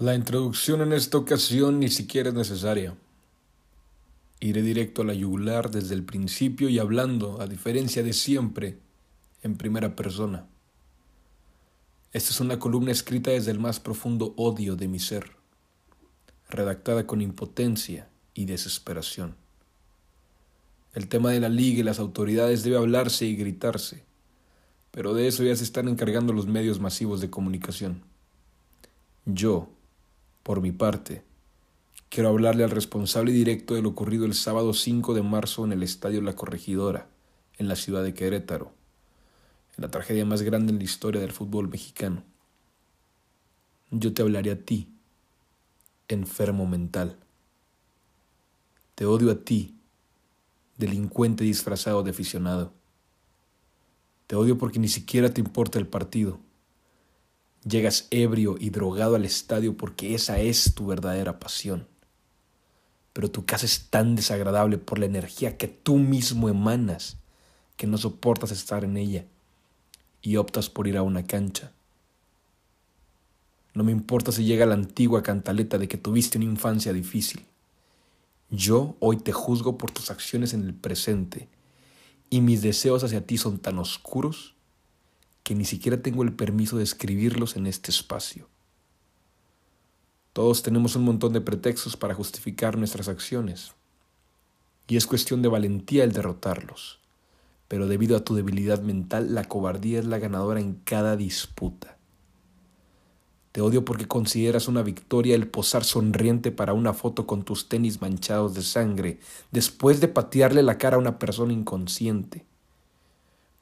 La introducción en esta ocasión ni siquiera es necesaria. Iré directo a la yugular desde el principio y hablando, a diferencia de siempre, en primera persona. Esta es una columna escrita desde el más profundo odio de mi ser, redactada con impotencia y desesperación. El tema de la liga y las autoridades debe hablarse y gritarse, pero de eso ya se están encargando los medios masivos de comunicación. Yo, por mi parte, quiero hablarle al responsable directo de lo ocurrido el sábado 5 de marzo en el Estadio La Corregidora, en la ciudad de Querétaro, en la tragedia más grande en la historia del fútbol mexicano. Yo te hablaré a ti, enfermo mental. Te odio a ti, delincuente disfrazado de aficionado. Te odio porque ni siquiera te importa el partido Llegas ebrio y drogado al estadio porque esa es tu verdadera pasión. Pero tu casa es tan desagradable por la energía que tú mismo emanas que no soportas estar en ella y optas por ir a una cancha. No me importa si llega la antigua cantaleta de que tuviste una infancia difícil. Yo hoy te juzgo por tus acciones en el presente y mis deseos hacia ti son tan oscuros que ni siquiera tengo el permiso de escribirlos en este espacio. Todos tenemos un montón de pretextos para justificar nuestras acciones, y es cuestión de valentía el derrotarlos, pero debido a tu debilidad mental, la cobardía es la ganadora en cada disputa. Te odio porque consideras una victoria el posar sonriente para una foto con tus tenis manchados de sangre, después de patearle la cara a una persona inconsciente.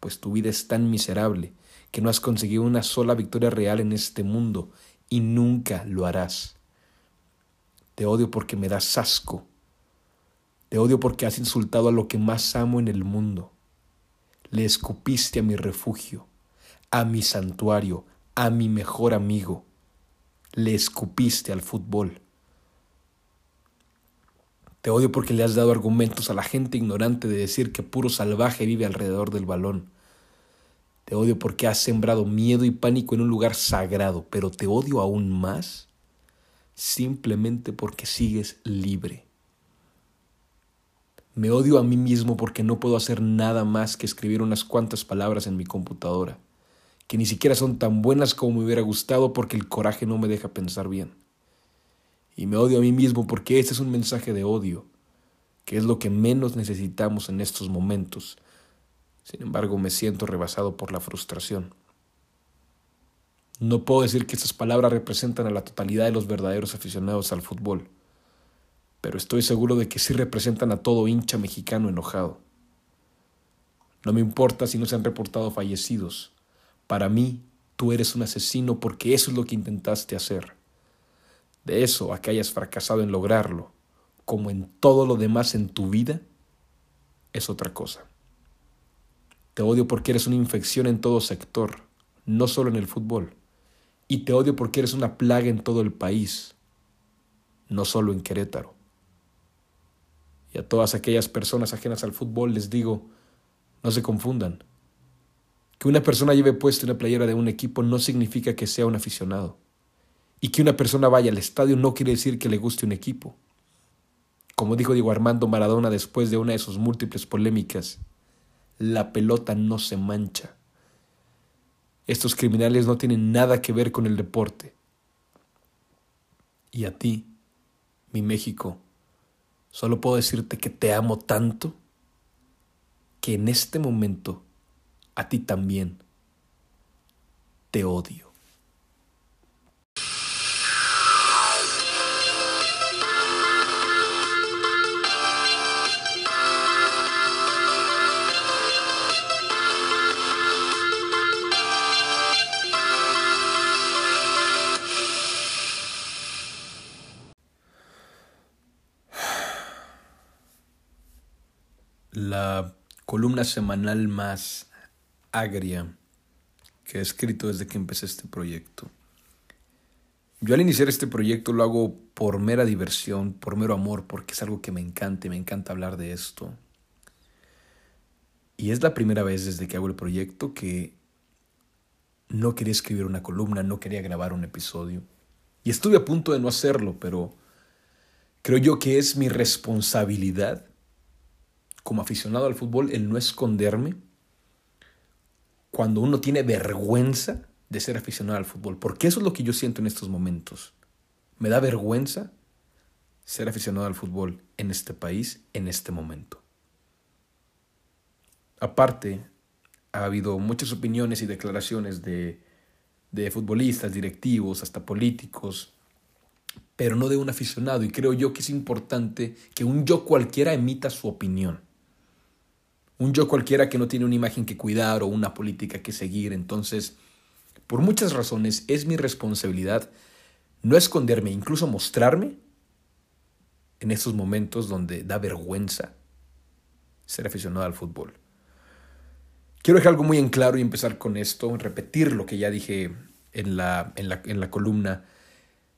Pues tu vida es tan miserable que no has conseguido una sola victoria real en este mundo y nunca lo harás. Te odio porque me das asco. Te odio porque has insultado a lo que más amo en el mundo. Le escupiste a mi refugio, a mi santuario, a mi mejor amigo. Le escupiste al fútbol. Te odio porque le has dado argumentos a la gente ignorante de decir que puro salvaje vive alrededor del balón. Te odio porque has sembrado miedo y pánico en un lugar sagrado, pero te odio aún más simplemente porque sigues libre. Me odio a mí mismo porque no puedo hacer nada más que escribir unas cuantas palabras en mi computadora, que ni siquiera son tan buenas como me hubiera gustado porque el coraje no me deja pensar bien. Y me odio a mí mismo porque este es un mensaje de odio, que es lo que menos necesitamos en estos momentos, sin embargo, me siento rebasado por la frustración. No puedo decir que estas palabras representan a la totalidad de los verdaderos aficionados al fútbol, pero estoy seguro de que sí representan a todo hincha mexicano enojado. No me importa si no se han reportado fallecidos. Para mí, tú eres un asesino porque eso es lo que intentaste hacer. De eso a que hayas fracasado en lograrlo, como en todo lo demás en tu vida, es otra cosa. Te odio porque eres una infección en todo sector, no solo en el fútbol. Y te odio porque eres una plaga en todo el país, no solo en Querétaro. Y a todas aquellas personas ajenas al fútbol les digo, no se confundan. Que una persona lleve puesta una playera de un equipo no significa que sea un aficionado. Y que una persona vaya al estadio no quiere decir que le guste un equipo. Como dijo Diego Armando Maradona después de una de sus múltiples polémicas, la pelota no se mancha. Estos criminales no tienen nada que ver con el deporte. Y a ti, mi México, solo puedo decirte que te amo tanto que en este momento a ti también te odio. Columna semanal más agria que he escrito desde que empecé este proyecto. Yo al iniciar este proyecto lo hago por mera diversión, por mero amor, porque es algo que me encanta y me encanta hablar de esto. Y es la primera vez desde que hago el proyecto que no quería escribir una columna, no quería grabar un episodio. Y estuve a punto de no hacerlo, pero creo yo que es mi responsabilidad como aficionado al fútbol el no esconderme cuando uno tiene vergüenza de ser aficionado al fútbol. Porque eso es lo que yo siento en estos momentos. Me da vergüenza ser aficionado al fútbol en este país en este momento. Aparte, ha habido muchas opiniones y declaraciones de, de futbolistas, directivos, hasta políticos, pero no de un aficionado. Y creo yo que es importante que un yo cualquiera emita su opinión. Un yo cualquiera que no tiene una imagen que cuidar o una política que seguir. Entonces, por muchas razones, es mi responsabilidad no esconderme, incluso mostrarme en estos momentos donde da vergüenza ser aficionado al fútbol. Quiero dejar algo muy en claro y empezar con esto, repetir lo que ya dije en la, en la, en la columna.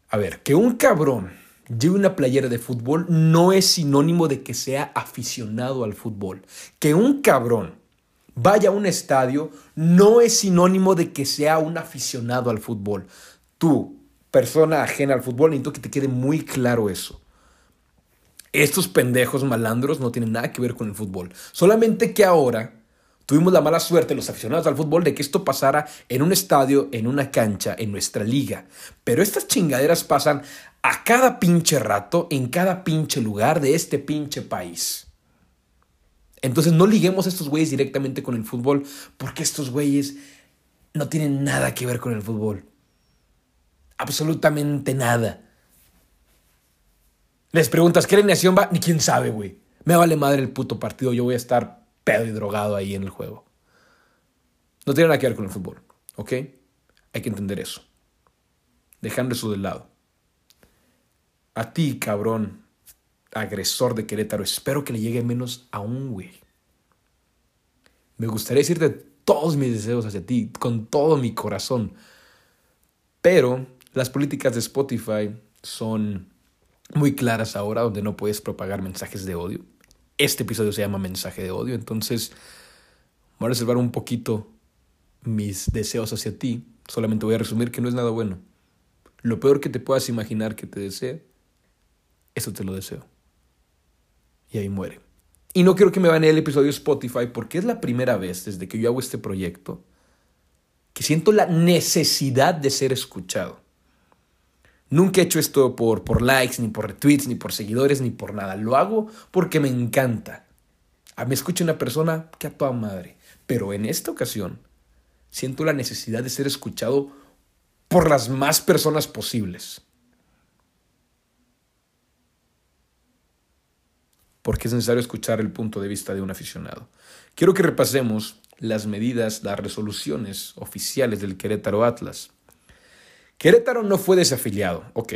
A ver, que un cabrón lleve una playera de fútbol no es sinónimo de que sea aficionado al fútbol. Que un cabrón vaya a un estadio no es sinónimo de que sea un aficionado al fútbol. Tú, persona ajena al fútbol, necesito que te quede muy claro eso. Estos pendejos malandros no tienen nada que ver con el fútbol. Solamente que ahora tuvimos la mala suerte, los aficionados al fútbol, de que esto pasara en un estadio, en una cancha, en nuestra liga. Pero estas chingaderas pasan a cada pinche rato, en cada pinche lugar de este pinche país. Entonces no liguemos a estos güeyes directamente con el fútbol, porque estos güeyes no tienen nada que ver con el fútbol. Absolutamente nada. Les preguntas, ¿qué alineación va? Ni quién sabe, güey. Me vale madre el puto partido, yo voy a estar pedo y drogado ahí en el juego. No tiene nada que ver con el fútbol, ¿ok? Hay que entender eso. Dejando eso de lado. A ti, cabrón, agresor de Querétaro, espero que le llegue menos a un güey. Me gustaría decirte todos mis deseos hacia ti, con todo mi corazón. Pero las políticas de Spotify son muy claras ahora, donde no puedes propagar mensajes de odio. Este episodio se llama Mensaje de Odio, entonces voy a reservar un poquito mis deseos hacia ti. Solamente voy a resumir que no es nada bueno. Lo peor que te puedas imaginar que te desee, eso te lo deseo. Y ahí muere. Y no quiero que me banee el episodio Spotify porque es la primera vez desde que yo hago este proyecto que siento la necesidad de ser escuchado. Nunca he hecho esto por, por likes, ni por retweets, ni por seguidores, ni por nada. Lo hago porque me encanta. A me escucha una persona que a madre. Pero en esta ocasión siento la necesidad de ser escuchado por las más personas posibles. Porque es necesario escuchar el punto de vista de un aficionado. Quiero que repasemos las medidas, las resoluciones oficiales del Querétaro Atlas. Querétaro no fue desafiliado. Ok,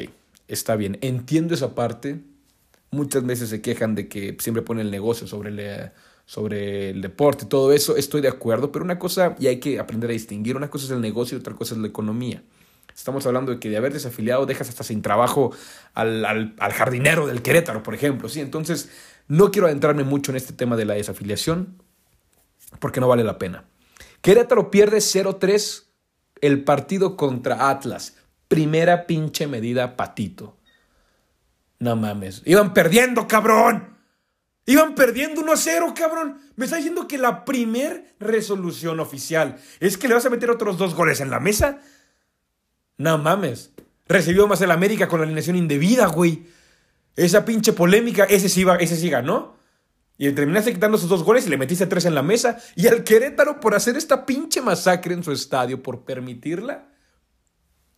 está bien. Entiendo esa parte. Muchas veces se quejan de que siempre pone el negocio sobre el, sobre el deporte todo eso. Estoy de acuerdo, pero una cosa, y hay que aprender a distinguir, una cosa es el negocio y otra cosa es la economía. Estamos hablando de que de haber desafiliado dejas hasta sin trabajo al, al, al jardinero del Querétaro, por ejemplo. ¿sí? Entonces, no quiero adentrarme mucho en este tema de la desafiliación porque no vale la pena. Querétaro pierde 0-3 el partido contra Atlas. Primera pinche medida patito. No mames. Iban perdiendo, cabrón. Iban perdiendo 1 0, cabrón. Me está diciendo que la primer resolución oficial es que le vas a meter otros dos goles en la mesa. No mames. Recibió más el América con la alineación indebida, güey. Esa pinche polémica, ese sí, va, ese sí ganó. Y terminaste quitando esos dos goles y le metiste tres en la mesa. Y al Querétaro, por hacer esta pinche masacre en su estadio, por permitirla,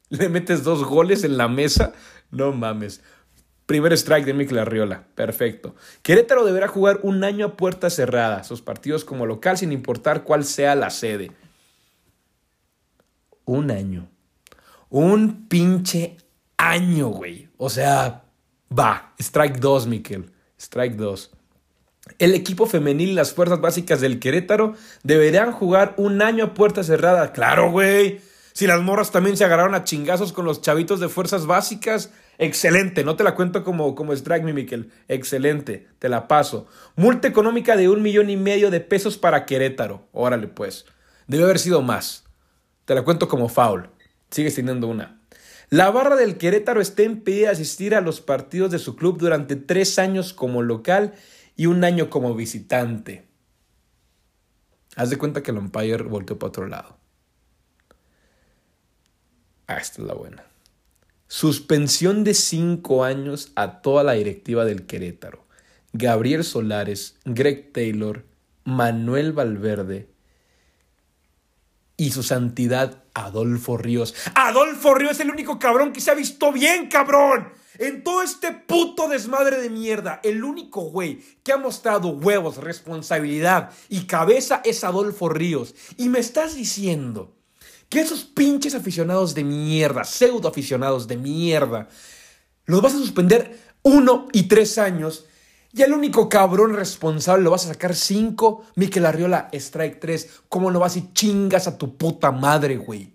le metes dos goles en la mesa. No mames. Primer strike de Mikel Arriola. Perfecto. Querétaro deberá jugar un año a puerta cerrada. Sus partidos como local, sin importar cuál sea la sede. Un año. Un pinche año, güey. O sea, va. Strike 2, Mikel. Strike 2. El equipo femenil y las fuerzas básicas del Querétaro deberían jugar un año a puerta cerrada. Claro, güey. Si las morras también se agarraron a chingazos con los chavitos de fuerzas básicas, excelente. No te la cuento como, como strike, mi Miquel. Excelente. Te la paso. Multa económica de un millón y medio de pesos para Querétaro. Órale, pues. Debe haber sido más. Te la cuento como foul. Sigues teniendo una. La barra del Querétaro está impedida de asistir a los partidos de su club durante tres años como local y un año como visitante. Haz de cuenta que el umpire volteó para otro lado. Ah, esta es la buena. Suspensión de cinco años a toda la directiva del Querétaro. Gabriel Solares, Greg Taylor, Manuel Valverde y su santidad Adolfo Ríos. Adolfo Ríos es el único cabrón que se ha visto bien, cabrón. En todo este puto desmadre de mierda, el único güey que ha mostrado huevos, responsabilidad y cabeza es Adolfo Ríos. Y me estás diciendo que esos pinches aficionados de mierda, pseudo aficionados de mierda, los vas a suspender uno y tres años y el único cabrón responsable lo vas a sacar cinco. Miquel Arriola, strike tres. ¿Cómo lo vas y chingas a tu puta madre, güey?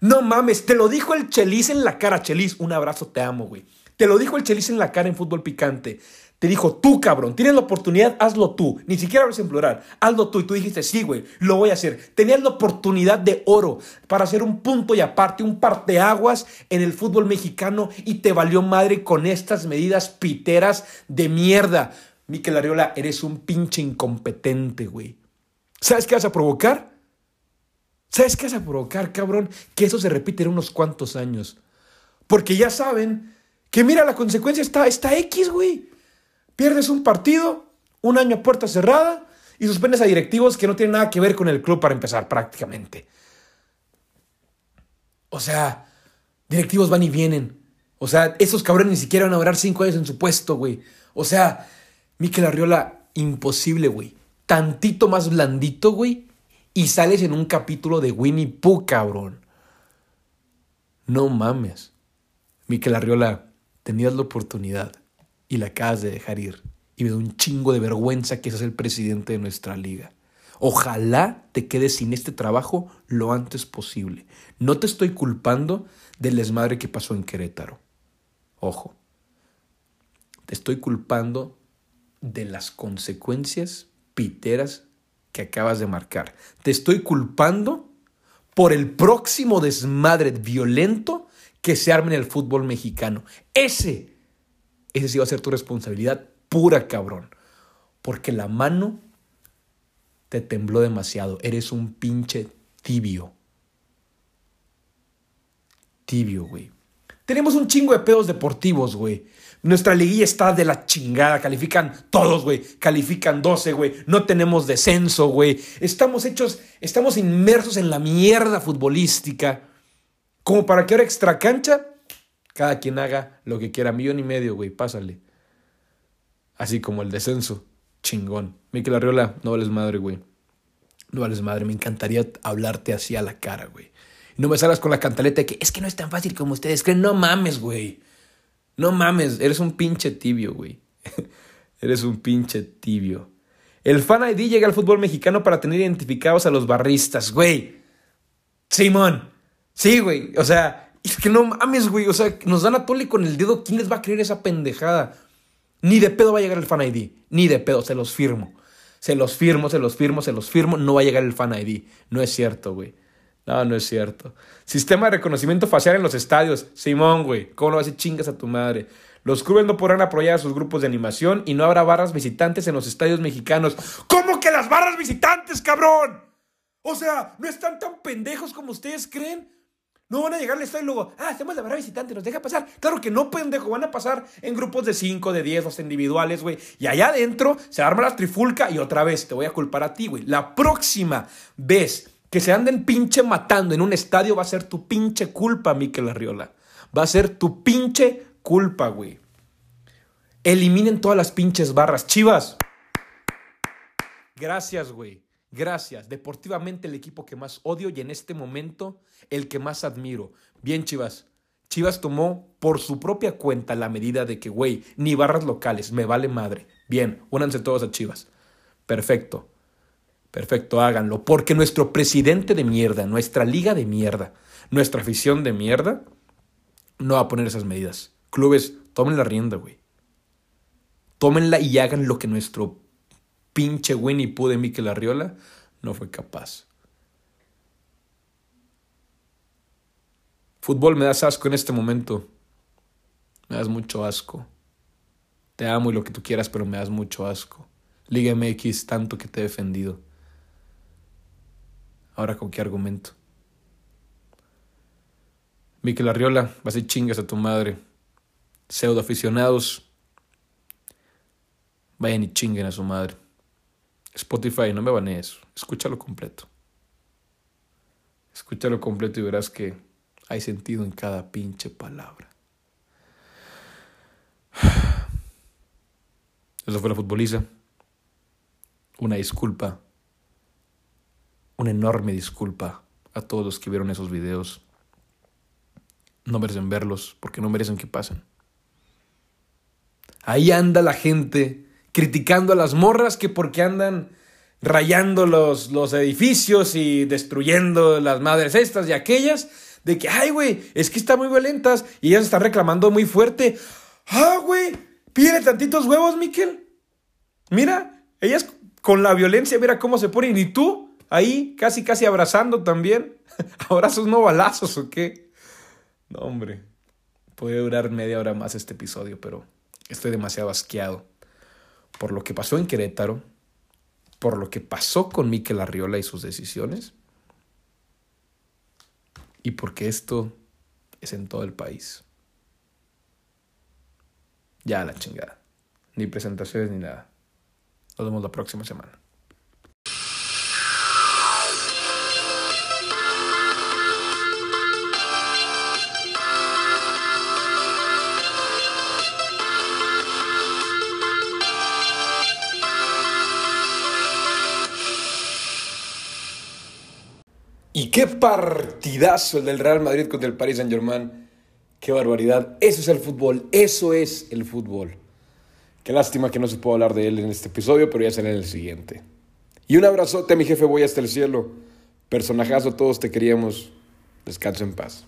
No mames, te lo dijo el Chelis en la cara, Chelis. Un abrazo, te amo, güey. Te lo dijo el Chelis en la cara en fútbol picante. Te dijo, tú cabrón, tienes la oportunidad, hazlo tú. Ni siquiera hablas en plural, hazlo tú. Y tú dijiste, sí, güey, lo voy a hacer. Tenías la oportunidad de oro para hacer un punto y aparte, un parteaguas en el fútbol mexicano y te valió madre con estas medidas piteras de mierda. Miquel Ariola, eres un pinche incompetente, güey. ¿Sabes qué vas a provocar? ¿Sabes qué vas a provocar, cabrón? Que eso se repite en unos cuantos años. Porque ya saben que, mira, la consecuencia está, está X, güey. Pierdes un partido, un año a puerta cerrada y suspendes a directivos que no tienen nada que ver con el club para empezar prácticamente. O sea, directivos van y vienen. O sea, esos cabrones ni siquiera van a durar cinco años en su puesto, güey. O sea, Miquel Arriola, imposible, güey. Tantito más blandito, güey. Y sales en un capítulo de Winnie Pooh, cabrón. No mames. Miquel Arriola, tenías la oportunidad y la acabas de dejar ir. Y me da un chingo de vergüenza que seas el presidente de nuestra liga. Ojalá te quedes sin este trabajo lo antes posible. No te estoy culpando del desmadre que pasó en Querétaro. Ojo. Te estoy culpando de las consecuencias piteras que acabas de marcar. Te estoy culpando por el próximo desmadre violento que se arme en el fútbol mexicano. Ese ese sí va a ser tu responsabilidad pura, cabrón. Porque la mano te tembló demasiado. Eres un pinche tibio. Tibio, güey. Tenemos un chingo de pedos deportivos, güey. Nuestra liguilla está de la chingada. Califican todos, güey. Califican 12, güey. No tenemos descenso, güey. Estamos hechos, estamos inmersos en la mierda futbolística. Como para que ahora extra cancha cada quien haga lo que quiera. Millón y medio, güey, pásale. Así como el descenso. Chingón. Miquel Arriola, no vales madre, güey. No vales madre. Me encantaría hablarte así a la cara, güey. No me salgas con la cantaleta de que es que no es tan fácil como ustedes creen. No mames, güey. No mames. Eres un pinche tibio, güey. Eres un pinche tibio. El Fan ID llega al fútbol mexicano para tener identificados a los barristas, güey. Simón. Sí, güey. O sea, es que no mames, güey. O sea, nos dan a tole con el dedo. ¿Quién les va a creer esa pendejada? Ni de pedo va a llegar el Fan ID. Ni de pedo, se los firmo. Se los firmo, se los firmo, se los firmo. No va a llegar el Fan ID. No es cierto, güey. No, no es cierto. Sistema de reconocimiento facial en los estadios. Simón, güey. ¿Cómo no vas a chingas a tu madre? Los clubes no podrán apoyar a sus grupos de animación y no habrá barras visitantes en los estadios mexicanos. ¿Cómo que las barras visitantes, cabrón? O sea, ¿no están tan pendejos como ustedes creen? No van a llegar al estadio y luego, ah, hacemos la barra visitante, nos deja pasar. Claro que no, pendejo, van a pasar en grupos de 5, de 10, o individuales, güey. Y allá adentro se arma la trifulca y otra vez te voy a culpar a ti, güey. La próxima vez que se anden pinche matando en un estadio va a ser tu pinche culpa, Miquel Arriola. Va a ser tu pinche culpa, güey. Eliminen todas las pinches barras. Chivas. Gracias, güey. Gracias. Deportivamente el equipo que más odio y en este momento el que más admiro. Bien, Chivas. Chivas tomó por su propia cuenta la medida de que, güey, ni barras locales, me vale madre. Bien, únanse todos a Chivas. Perfecto. Perfecto, háganlo. Porque nuestro presidente de mierda, nuestra liga de mierda, nuestra afición de mierda, no va a poner esas medidas. Clubes, tomen la rienda, güey. Tómenla y hagan lo que nuestro pinche Winnie Pooh de Mikel Arriola no fue capaz. Fútbol, me das asco en este momento. Me das mucho asco. Te amo y lo que tú quieras, pero me das mucho asco. Liga MX, tanto que te he defendido. Ahora, ¿con qué argumento? Miquel Arriola, vas y chingas a tu madre. Pseudo aficionados, vayan y chinguen a su madre. Spotify, no me banees, escúchalo completo. Escúchalo completo y verás que hay sentido en cada pinche palabra. Eso fue la futboliza. Una disculpa, una enorme disculpa a todos los que vieron esos videos. No merecen verlos porque no merecen que pasen. Ahí anda la gente criticando a las morras que porque andan rayando los, los edificios y destruyendo las madres estas y aquellas, de que, ay, güey, es que están muy violentas y ellas están reclamando muy fuerte. Ah, güey, pídele tantitos huevos, Miquel. Mira, ellas con la violencia, mira cómo se ponen. Y tú, ahí, casi, casi abrazando también. ¿Abrazos no balazos o qué? No, hombre. Puede durar media hora más este episodio, pero estoy demasiado asqueado por lo que pasó en Querétaro, por lo que pasó con Miquel Arriola y sus decisiones, y porque esto es en todo el país. Ya la chingada. Ni presentaciones ni nada. Nos vemos la próxima semana. Y qué partidazo el del Real Madrid contra el Paris Saint Germain. Qué barbaridad. Eso es el fútbol. Eso es el fútbol. Qué lástima que no se pueda hablar de él en este episodio, pero ya será en el siguiente. Y un abrazote mi jefe, voy hasta el cielo. Personajazo, todos te queríamos. Descanso en paz.